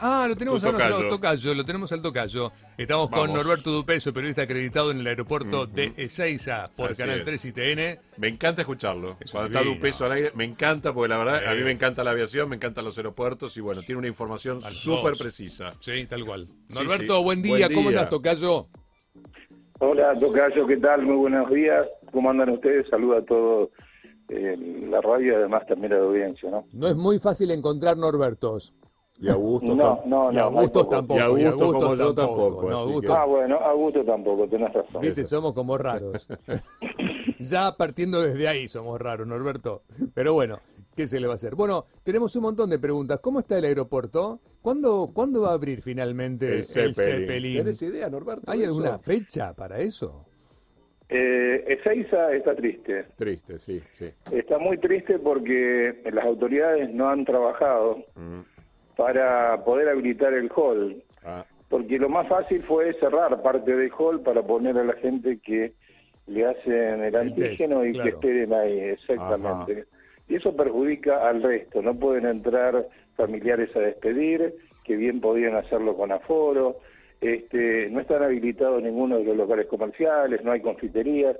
Ah, lo tenemos a nuestro tocayo. lo tenemos al tocayo. Estamos con. Norberto Dupeso, periodista acreditado en el aeropuerto de Ezeiza por Así Canal es. 3 y TN. Me encanta escucharlo. Es Cuando divino. está de un peso al aire, me encanta porque la verdad, a mí Sí. me encanta la aviación, me encantan los aeropuertos y bueno, tiene una información súper precisa. Sí, tal cual. Norberto, sí. buen día. Buen ¿Cómo día. estás, tocayo? Hola, Tocayo, ¿qué tal? Muy buenos días. ¿Cómo andan ustedes? Saluda a todos eh, la radio y además también a la audiencia, ¿no? No es muy fácil encontrar Norbertos. Y Augusto No, no, y no. Hay pocos. tampoco. Y Augusto Augustos como yo tampoco, No, Augusto- que- Ah, bueno, a gusto tampoco, tenés razón. Viste, somos como raros. ya partiendo desde ahí somos raros, Norberto. Pero bueno, ¿qué se le va a hacer? Bueno, tenemos un montón de preguntas. ¿Cómo está el aeropuerto? ¿Cuándo, ¿cuándo va a abrir finalmente El el Zeppelin. Zeppelin? ¿Tenés idea, Norberto? ¿Hay eso? alguna fecha para eso? Eh, Ezeiza está triste. Triste, sí, sí. Está muy triste porque las autoridades no han trabajado Mm. Para poder habilitar el hall. Ah, Porque lo más fácil fue cerrar parte del hall para poner a la gente que le hacen el El test, antígeno y claro. que esperen ahí, exactamente. Y eso perjudica al resto, no pueden entrar familiares a despedir, que bien podían hacerlo con aforo, este, no están habilitados ninguno de los locales comerciales, no hay confiterías.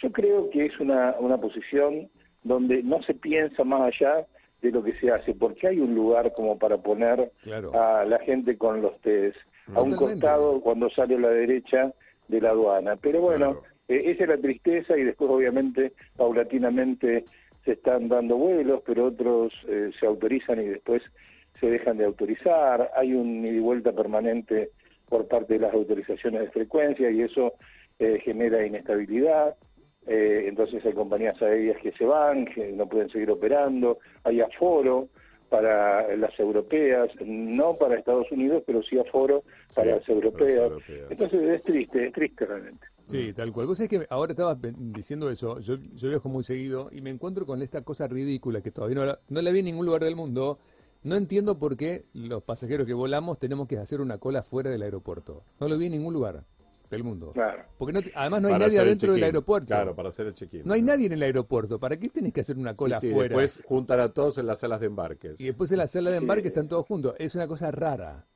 Yo creo que es una, una posición donde no se piensa más allá de lo que se hace, porque hay un lugar como para poner Claro. a la gente con los test, a un costado cuando sale a la derecha de la aduana. Pero bueno, Claro. eh, esa es la tristeza y después obviamente paulatinamente se están dando vuelos, pero otros eh, se autorizan y después se dejan de autorizar. Hay un ida y vuelta permanente por parte de las autorizaciones de frecuencia y eso eh, genera inestabilidad. Eh, entonces hay compañías aéreas que se van, que no pueden seguir operando, hay aforo para las europeas, no para Estados Unidos, pero sí aforo para Sí, las europeas. para las europeas. Entonces es triste, es triste realmente. Sí, tal cual. Vos sabés que ahora estaba pe- diciendo eso, yo, yo viajo muy seguido y me encuentro con esta cosa ridícula que todavía no la, no la vi en ningún lugar del mundo. No entiendo por qué los pasajeros que volamos tenemos que hacer una cola fuera del aeropuerto. No lo vi en ningún lugar del mundo. Claro. Porque no te- además no hay para nadie adentro del aeropuerto. Claro, para hacer el check-in. No hay nadie en el aeropuerto. ¿Para qué tenés que hacer una cola sí, afuera? Después juntan a todos en las salas de embarques. Y después en la sala de embarque están todos juntos. Es una cosa rara.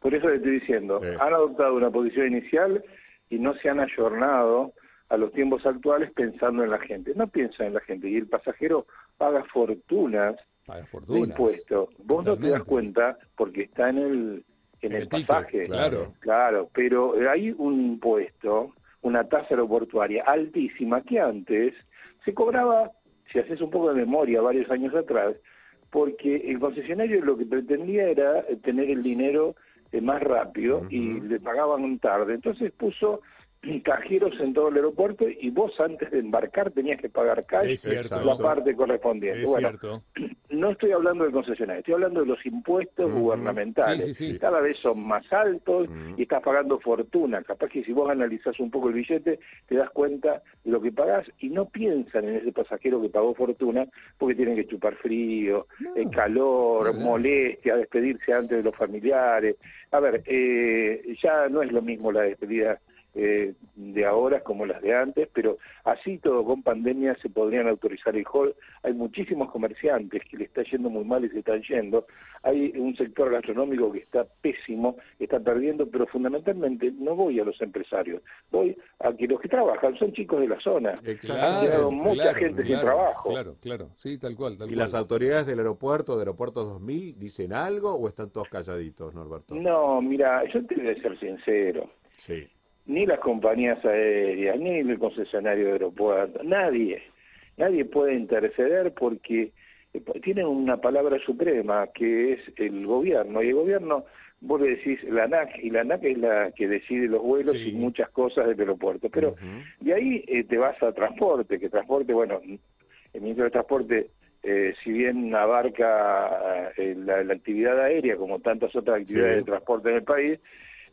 Por eso le estoy diciendo, Sí. han adoptado una posición inicial y no se han ayornado a los tiempos actuales pensando en la gente. No piensan en la gente y el pasajero paga fortunas Paga de fortuna. impuestos. Vos no te das cuenta porque está en el en el, pasaje. claro. Claro, pero hay un impuesto, una tasa aeroportuaria altísima que antes se cobraba, si haces un poco de memoria, varios años atrás, porque el concesionario lo que pretendía era tener el dinero eh, más rápido y le pagaban tarde. Entonces puso cajeros en todo el aeropuerto y vos antes de embarcar tenías que pagar cash cierto. la parte correspondiente. Es bueno, cierto. no estoy hablando del concesionario, estoy hablando de los impuestos gubernamentales. Sí, sí, sí. Cada vez son más altos y estás pagando fortuna. Capaz que si vos analizás un poco el billete, te das cuenta de lo que pagás y no piensan en ese pasajero que pagó fortuna porque tienen que chupar frío, eh, calor, no. molestia, despedirse antes de los familiares. A ver, eh, ya no es lo mismo la despedida eh, de ahora como las de antes, pero así todo con pandemia se podrían autorizar el hall. Hay muchísimos comerciantes que le está yendo muy mal y se están yendo. Hay un sector gastronómico que está pésimo, está perdiendo, pero fundamentalmente no voy a los empresarios, voy a que los que trabajan son chicos de la zona. Exacto. Quedado mucha gente sin trabajo. Claro, claro. Sí, tal cual. Tal ¿Y cual. las autoridades del aeropuerto, de Aeropuertos 2000, dicen algo o están todos calladitos, Norberto? No, mira, yo te voy a ser sincero. Sí. Ni las compañías aéreas, ni el concesionario de aeropuertos, nadie, nadie puede interceder porque eh, tienen una palabra suprema que es el gobierno, y el gobierno, vos le decís la ANAC, y la ANAC es la que decide los vuelos Sí. y muchas cosas del aeropuerto, pero de ahí eh, te vas a transporte, que transporte, bueno, el ministro de Transporte, eh, si bien abarca eh, la, la actividad aérea como tantas otras actividades Sí. de transporte en el país,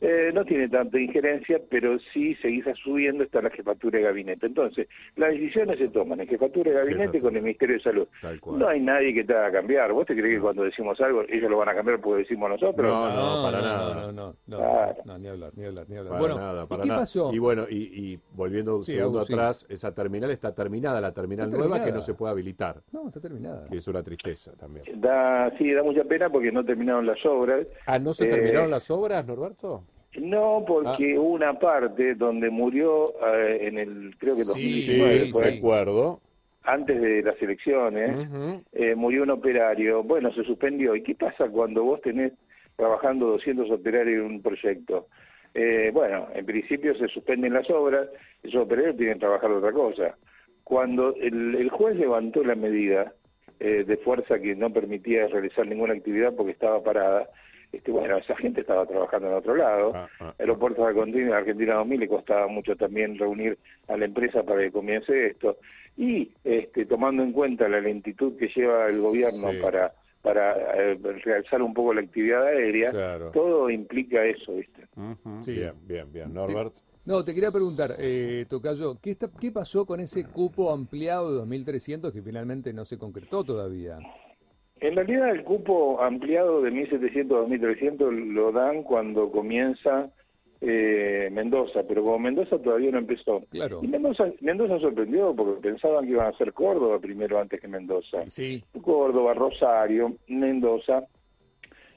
Eh, no tiene tanta injerencia, pero sí seguís subiendo está la jefatura de gabinete. Entonces, las decisiones se toman en jefatura de gabinete con el Ministerio de Salud. No hay nadie que te haga cambiar. ¿Vos te crees que cuando decimos algo ellos lo van a cambiar porque decimos nosotros? No, no, para nada. No, no, no, ni hablar, ni hablar, ni hablar. bueno, nada, para ¿qué pasó? Y bueno, y, volviendo un segundo atrás, esa terminal está terminada, la terminal nueva que no se puede habilitar. No, está terminada. Y es una tristeza también. Da, sí, da mucha pena porque no terminaron las obras. Ah, ¿no se terminaron eh, las obras, Norberto? No, porque ah. hubo una parte donde murió eh, en el, creo que 2019, sí, recuerdo. Antes de las elecciones, eh, murió un operario. Bueno, se suspendió. ¿Y qué pasa cuando vos tenés trabajando 200 operarios en un proyecto? Eh, bueno, en principio se suspenden las obras, esos operarios tienen que trabajar otra cosa. Cuando el, juez levantó la medida de fuerza que no permitía realizar ninguna actividad porque estaba parada, este, bueno, esa gente estaba trabajando en otro lado. Ah, ah, Aeropuertos de Argentina 2000 le costaba mucho también reunir a la empresa para que comience esto. Y este, tomando en cuenta la lentitud que lleva el gobierno para para eh, realizar un poco la actividad aérea, todo implica eso, ¿viste? Bien, bien, bien. Norbert. No, te quería preguntar, eh, Tocayo, ¿qué, ¿qué pasó con ese cupo ampliado de 2.300 que finalmente no se concretó todavía? En realidad el cupo ampliado de 1.700 a 2.300 lo dan cuando comienza eh, Mendoza, pero como Mendoza todavía no empezó. Claro. Y Mendoza, Mendoza sorprendió porque pensaban que iban a ser Córdoba primero antes que Mendoza. Sí. Córdoba, Rosario, Mendoza.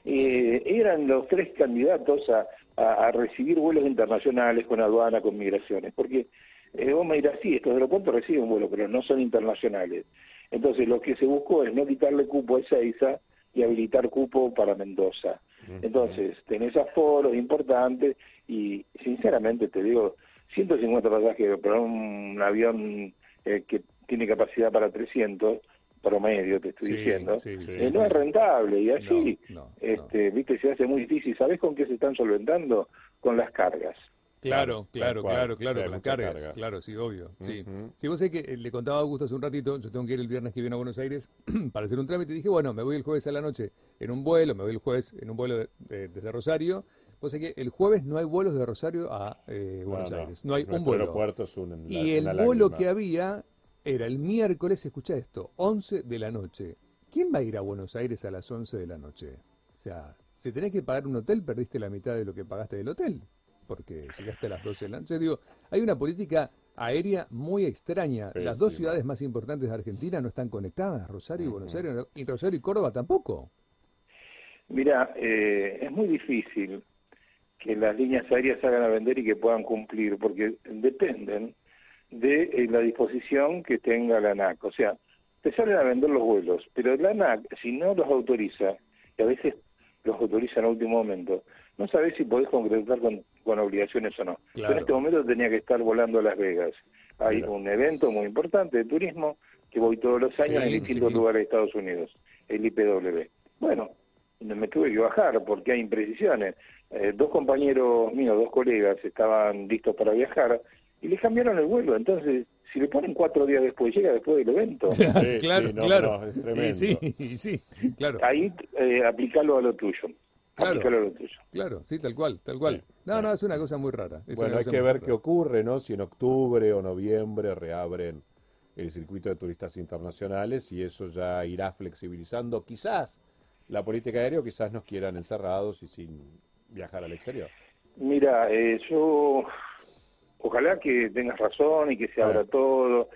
Eh, eran los tres candidatos a, a, recibir vuelos internacionales con aduana, con migraciones, porque eh, vos me dirás, sí, estos aeropuertos reciben vuelos, pero no son internacionales. Entonces lo que se buscó es no quitarle cupo a Ezeiza y habilitar cupo para Mendoza. Entonces tenés aforos importantes y sinceramente te digo, 150 pasajeros para un avión eh, que tiene capacidad para 300 promedio te estoy diciendo eh, no es rentable. Y así este viste se hace muy difícil. Sabes con qué se están solventando con las cargas Claro, claro, claro, claro, con las cargas, claro, sí, obvio, sí. Si vos sé que eh, le contaba a Augusto hace un ratito, yo tengo que ir el viernes que viene a Buenos Aires para hacer un trámite, y dije, bueno, me voy el jueves a la noche en un vuelo, me voy el jueves en un vuelo desde Rosario, vos sé que el jueves no hay vuelos de Rosario a eh, Buenos Aires, no hay un vuelo. y el vuelo que había era el miércoles, escucha esto, 11 de la noche. ¿Quién va a ir a Buenos Aires a las 11 de la noche? O sea, si tenés que pagar un hotel, perdiste la mitad de lo que pagaste del hotel porque llegaste a las 12 de la noche. Digo, hay una política aérea muy extraña. Las dos ciudades más importantes de Argentina no están conectadas, Rosario y Buenos Aires, y Rosario y Córdoba tampoco. Mira, eh, es muy difícil que las líneas aéreas hagan a vender y que puedan cumplir, porque dependen de eh, la disposición que tenga la ANAC. O sea, te salen a vender los vuelos, pero la ANAC, si no los autoriza, y a veces los autoriza en último momento, no sabés si podés concretar con, obligaciones o no. en este momento tenía que estar volando a Las Vegas. Hay un evento muy importante de turismo que voy todos los años en distintos lugares de Estados Unidos, el IPW. Bueno, me tuve que bajar porque hay imprecisiones. Eh, dos compañeros míos, dos colegas, estaban listos para viajar y les cambiaron el vuelo. Entonces, si le ponen cuatro días después, llega después del evento. claro, claro. es tremendo. Sí, sí, claro. Ahí eh, aplicarlo a lo tuyo. Claro, claro, sí, tal cual, tal cual. no, no, es una cosa muy rara. bueno, hay que ver qué ocurre, ¿no? Si en octubre o noviembre reabren el circuito de turistas internacionales y eso ya irá flexibilizando quizás la política aérea o quizás nos quieran encerrados y sin viajar al exterior. Mira, eh, yo ojalá que tengas razón y que se abra todo.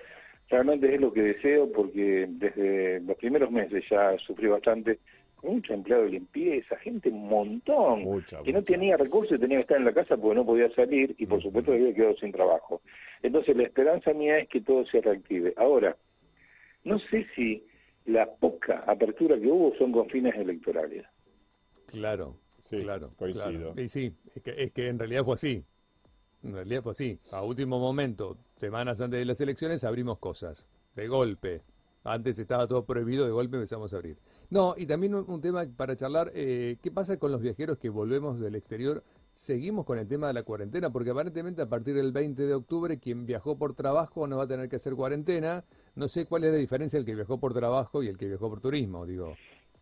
Realmente es lo que deseo porque desde los primeros meses ya sufrí bastante mucho empleado de limpieza, gente un montón, que no tenía recursos y tenía que estar en la casa porque no podía salir y por supuesto había quedado sin trabajo. Entonces la esperanza mía es que todo se reactive. Ahora, no sé si la poca apertura que hubo son con fines electorales. Claro, sí, claro, coincido. Y sí, es que, es que en realidad fue así. En realidad fue así. A último momento, semanas antes de las elecciones, abrimos cosas. De golpe. Antes estaba todo prohibido, de golpe empezamos a abrir. No, y también un, tema para charlar, eh, ¿qué pasa con los viajeros que volvemos del exterior? Seguimos con el tema de la cuarentena, porque aparentemente a partir del 20 de octubre quien viajó por trabajo no va a tener que hacer cuarentena. No sé cuál es la diferencia el que viajó por trabajo y el que viajó por turismo, digo.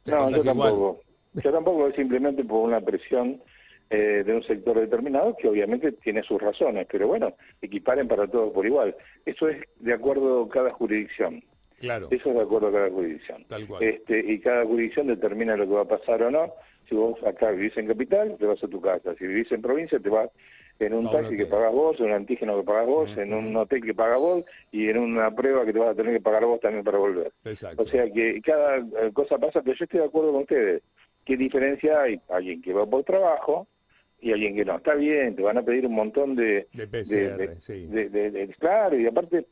No, yo tampoco. Yo tampoco, es simplemente por una presión eh, de un sector determinado que obviamente tiene sus razones, pero bueno, equiparen para todos por igual. Eso es de acuerdo a cada jurisdicción. Claro. Eso es de acuerdo a cada jurisdicción. Tal cual. Este, y cada jurisdicción determina lo que va a pasar o no. Si vos acá vivís en capital, te vas a tu casa. Si vivís en provincia, te vas en un taxi que pagás vos, en un antígeno que pagás vos, en un hotel que pagas vos y en una prueba que te vas a tener que pagar vos también para volver. Exacto. O sea que cada eh, cosa pasa, pero yo estoy de acuerdo con ustedes. ¿Qué diferencia hay? Alguien que va por trabajo y alguien que no. Está bien, te van a pedir un montón de... De PCR, de- sí. de- de- de- claro, y aparte,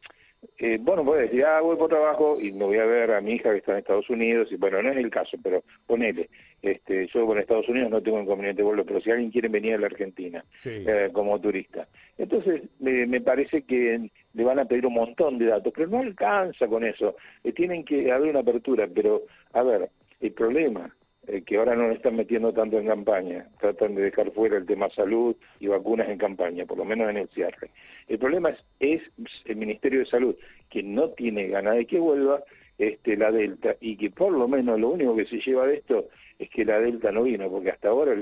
eh, bueno, puedes decir, ah, voy por trabajo y me voy a ver a mi hija que está en Estados Unidos, y bueno, no es el caso, pero ponele, este, yo con Estados Unidos no tengo inconveniente vuelo, pero si alguien quiere venir a la Argentina Sí. eh, como turista, entonces me, me parece que le van a pedir un montón de datos, pero no alcanza con eso, Eh, tienen que haber una apertura, pero a ver, el problema eh, que ahora no lo están metiendo tanto en campaña, tratan de dejar fuera el tema salud y vacunas en campaña, por lo menos en el cierre. El problema es, es el Ministerio de Salud, que no tiene ganas de que vuelva este, la Delta y que por lo menos lo único que se lleva de esto es que la Delta no vino, porque hasta ahora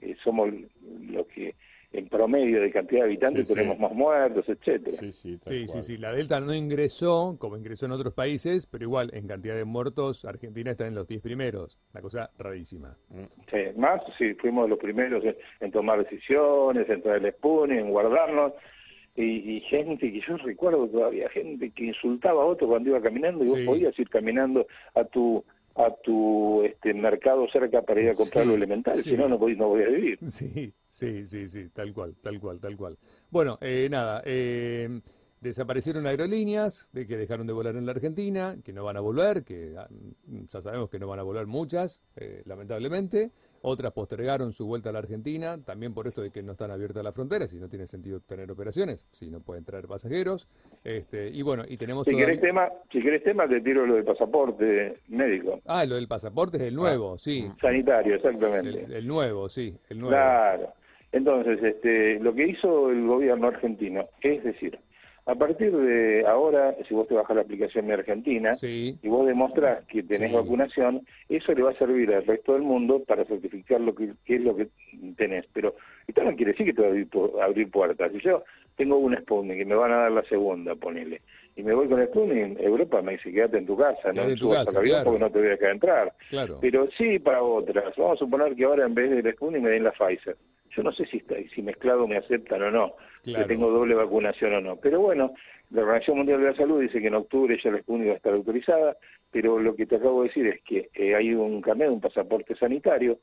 eh, somos los que en promedio de cantidad de habitantes Sí, sí. tenemos más muertos, etcétera. Sí, sí, Sí, sí, cual. sí. La Delta no ingresó como ingresó en otros países, pero igual, en cantidad de muertos, Argentina está en los 10 primeros. Una cosa rarísima. Sí, más si fuimos los primeros en, en tomar decisiones, en traer el Sputnik, en guardarnos, y, y gente que yo recuerdo todavía, gente que insultaba a otro cuando iba caminando y vos Sí. podías ir caminando a tu a tu este mercado cerca para ir a comprar Sí, lo elemental, sí. si no, no podías, no podías vivir. Sí, sí, sí, sí, tal cual, tal cual, tal cual. Bueno, eh, nada, eh, desaparecieron aerolíneas de que dejaron de volar en la Argentina, que no van a volver, que ah, ya sabemos que no van a volver muchas, eh, lamentablemente. Otras postergaron su vuelta a la Argentina, también por esto de que no están abiertas las fronteras y no tiene sentido tener operaciones, si no pueden traer pasajeros. Este, y bueno, y tenemos Si todavía- querés tema, si querés tema te tiro lo del pasaporte médico, Ah, lo del pasaporte es el nuevo, sí. sanitario, exactamente. El, el nuevo, sí, el nuevo. Claro. Entonces, este, lo que hizo el gobierno argentino es decir, a partir de ahora, si vos te bajas la aplicación Mi Argentina Sí, y vos demostrás que tenés Sí. vacunación, eso le va a servir al resto del mundo para certificar lo que, es lo que tenés. Pero esto no quiere decir que te va a abrir, abrir puertas. Si yo tengo un Sputnik y me van a dar la segunda, ponele, y me voy con el Sputnik, Europa me dice, quédate en tu casa, no en tu casa, claro. porque no te voy a dejar entrar. claro. Pero sí para otras. Vamos a suponer que ahora en vez del Sputnik me den la Pfizer. Yo no sé si está, si mezclado me aceptan o no, Claro. que tengo doble vacunación o no. Pero bueno, la Organización Mundial de la Salud dice que en octubre ya la Sputnik va a estar autorizada, pero lo que te acabo de decir es que eh, hay un carnet, un pasaporte sanitario,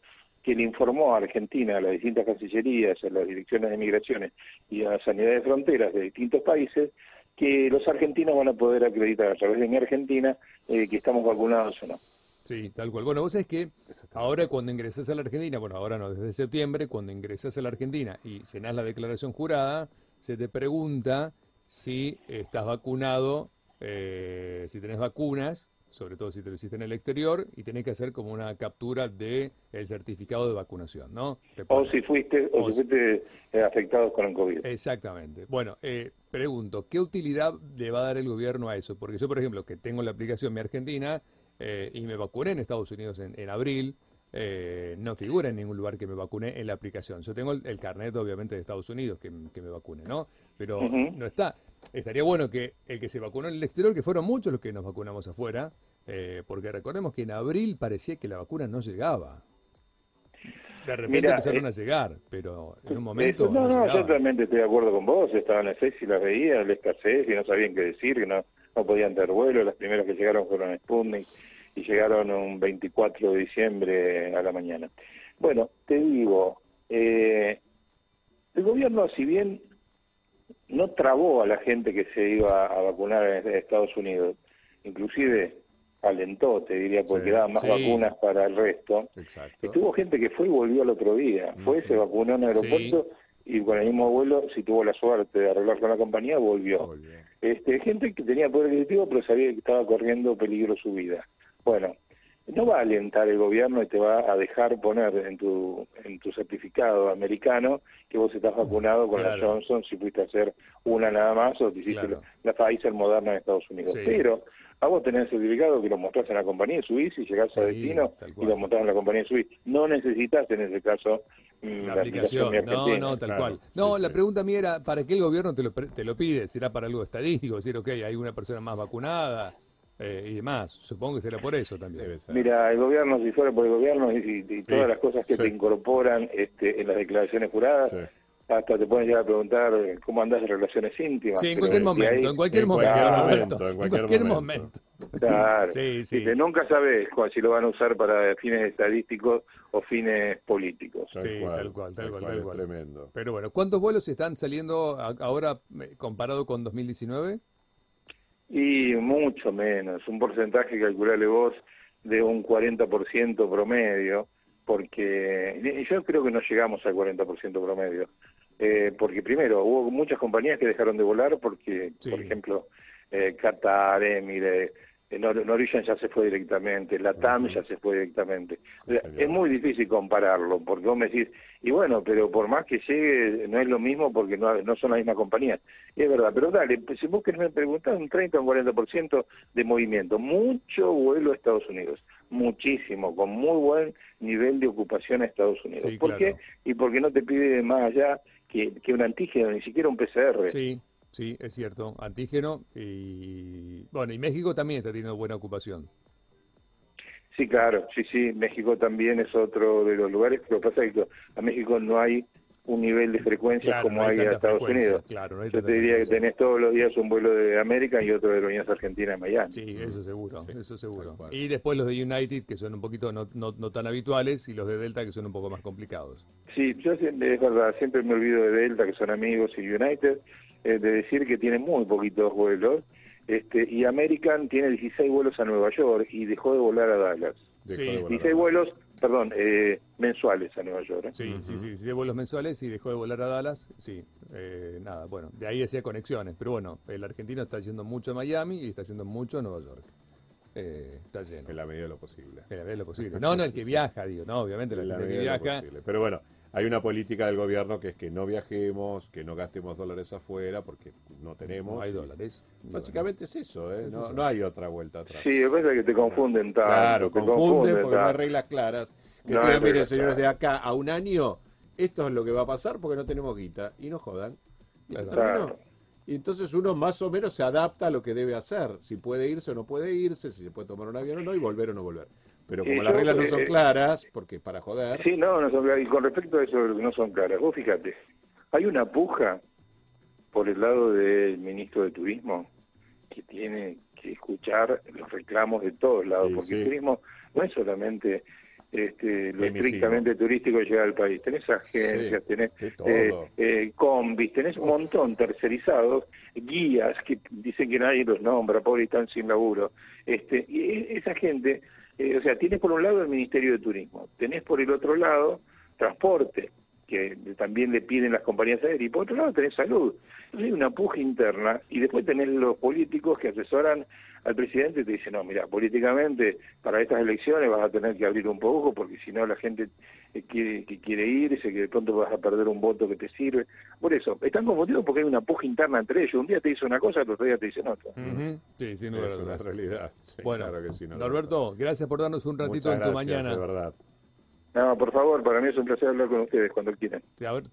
que le informó a Argentina, a las distintas cancillerías, a las direcciones de migraciones y a la sanidad de fronteras de distintos países, que los argentinos van a poder acreditar a través de mi Argentina eh, que estamos vacunados o no. Sí, tal cual. Bueno, vos sabés que ahora cuando ingresás a la Argentina, bueno, ahora no, desde septiembre, cuando ingresás a la Argentina y cenás la declaración jurada, se te pregunta si estás vacunado, eh, si tenés vacunas, sobre todo si te lo hiciste en el exterior, y tenés que hacer como una captura de el certificado de vacunación, ¿no? O si fuiste, o, O si fuiste eh, afectados con el COVID. Exactamente. Bueno, eh, pregunto, ¿qué utilidad le va a dar el gobierno a eso? Porque yo, por ejemplo, que tengo la aplicación Mi Argentina eh, y me vacuné en Estados Unidos en, en abril, eh, no figura en ningún lugar que me vacuné en la aplicación. Yo tengo el, el carnet, obviamente, de Estados Unidos que, que me vacune, ¿no? Pero no está. Estaría bueno que el que se vacunó en el exterior, que fueron muchos los que nos vacunamos afuera, eh, porque recordemos que en abril parecía que la vacuna no llegaba. De repente Mira, empezaron eh, a llegar, pero en un momento Eso- no, no, yo realmente estoy de acuerdo con vos. Estaban en y las veía, la escasez y no sabían qué decir, que no, no podían tener vuelo. Las primeras que llegaron fueron Sputnik y llegaron un 24 de diciembre a la mañana. Bueno, te digo, eh, el gobierno, si bien no trabó a la gente que se iba a vacunar en Estados Unidos, inclusive alentó, te diría, porque Sí, daban más sí. vacunas para el resto. Exacto. Y tuvo gente que fue y volvió al otro día. Fue, se vacunó en el Sí. aeropuerto y con el mismo vuelo, si tuvo la suerte de arreglar con la compañía, volvió. Volvió. Este, gente que tenía poder adquisitivo pero sabía que estaba corriendo peligro su vida. Bueno, no va a alentar el gobierno y te va a dejar poner en tu en tu certificado americano que vos estás vacunado con la. Johnson si fuiste a hacer una nada más o te hiciste Claro. la, la Pfizer moderna en Estados Unidos. Sí. Pero A vos tenés el certificado que lo mostrás en la compañía Swiss y llegás a destino y lo mostrás en la compañía Swiss. No necesitas en ese caso mm, la, aplicación. No, no, tal cual. No, la pregunta mía era, ¿para qué el gobierno te lo, te lo pide? ¿Será para algo estadístico? Decir, ok, hay una persona más vacunada eh, y demás. Supongo que será por eso también. Mira, el gobierno, si fuera por el gobierno y, todas las cosas que te incorporan este, en las declaraciones juradas, hasta te pueden llegar a preguntar eh, cómo andas de relaciones íntimas. Sí, en cualquier momento, en cualquier momento. En cualquier momento. Claro. Sí, sí. nunca sabes si lo van a usar para fines estadísticos o fines políticos. sí, tal cual, tal cual, tal cual. Tremendo. Pero bueno, ¿cuántos vuelos están saliendo ahora eh, comparado con 2019? Y mucho menos, un porcentaje, calculale vos, de un 40% promedio porque yo creo que no llegamos al 40% promedio. Eh, porque primero, hubo muchas compañías que dejaron de volar porque, por ejemplo, eh, Qatar, Emirates, eh, Norwegian ya se fue directamente, la TAM ya se fue directamente. es muy difícil compararlo, porque vos me decís, y bueno, pero por más que llegue, no es lo mismo porque no, no son las mismas compañías. Y es verdad, pero dale, si vos querés me preguntar, un 30 o un 40% de movimiento, mucho vuelo a Estados Unidos, muchísimo, con muy buen nivel de ocupación a Estados Unidos. ¿Por qué? Y porque no te pide más allá que, que un antígeno, ni siquiera un PCR. Sí. Sí, es cierto. Antígeno y. Bueno, y México también está teniendo buena ocupación. Sí, claro, sí, sí. México también es otro de los lugares. Pero pasa que a México no hay un nivel de frecuencia como hay, en Estados Unidos. Claro, Yo te diría que tenés todos los días un vuelo de América y otro de Aerolíneas Argentina en Miami. Sí, eso seguro, eso seguro. Y después los de United, que son un poquito no, no, tan habituales, y los de Delta, que son un poco más complicados. Sí, yo es verdad, siempre me olvido de Delta, que son amigos, y United, eh, de decir que tiene muy poquitos vuelos. Este, y American tiene 16 vuelos a Nueva York y dejó de volar a Dallas. Sí, 16 vuelos perdón, eh, mensuales a Nueva York. ¿eh? Sí, sí, sí, sí, de vuelos mensuales y dejó de volar a Dallas. Sí, eh, nada, bueno, de ahí hacía conexiones. Pero bueno, el argentino está yendo mucho a Miami y está haciendo mucho a Nueva York. está lleno. En la medida de lo posible. En la medida de lo posible. No, no, el que viaja, digo, no, obviamente, el que viaja. Pero bueno, hay una política del gobierno que es que no viajemos, que no gastemos dólares afuera porque no tenemos. No hay dólares. Básicamente es eso, ¿eh? no, no, hay otra vuelta atrás. Sí, es verdad que te confunden tanto. Claro, confunden, porque no hay reglas claras. Que no mire, señores, de acá a un año, esto es lo que va a pasar porque no tenemos guita. Y no jodan. Y Y entonces uno más o menos se adapta a lo que debe hacer. Si puede irse o no puede irse, si se puede tomar un avión o no, y volver o no volver. Pero como las reglas no son eh, claras, porque para joder. Sí, no, no son claras. Y con respecto a eso, no son claras. Vos fíjate, hay una puja por el lado del ministro de Turismo que tiene que escuchar los reclamos de todos lados, porque el turismo no es solamente este, lo estrictamente turístico llegar al país. Tenés agencias, tenés eh, eh, combis, tenés un montón tercerizados, guías que dicen que nadie los nombra, pobres están sin laburo. Este, y e, esa gente eh, o sea, tienes por un lado el Ministerio de Turismo, tenés por el otro lado transporte, que también le piden las compañías aéreas, y por otro lado tenés salud. Entonces hay una puja interna, y después tenés los políticos que asesoran al presidente y te dicen, no, mira, políticamente para estas elecciones vas a tener que abrir un poco, porque si no la gente eh, quiere, que quiere irse, que de pronto vas a perder un voto que te sirve. Por eso, están confundidos porque hay una puja interna entre ellos. Un día te dice una cosa, el otro día te dicen otra. Sí, sin duda. Es una realidad. bueno, Norberto, gracias por darnos un ratito en tu mañana. De verdad. No, por favor, para mí es un placer hablar con ustedes cuando quieran.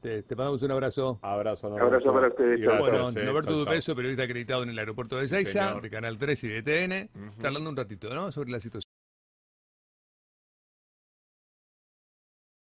Te, te, mandamos un abrazo. Abrazo, Norberto. Abrazo para ustedes. bueno, Norberto Dupeso, periodista acreditado en el aeropuerto de Seiza, de Canal 3 y de TN, charlando un ratito, ¿no? Sobre la situación.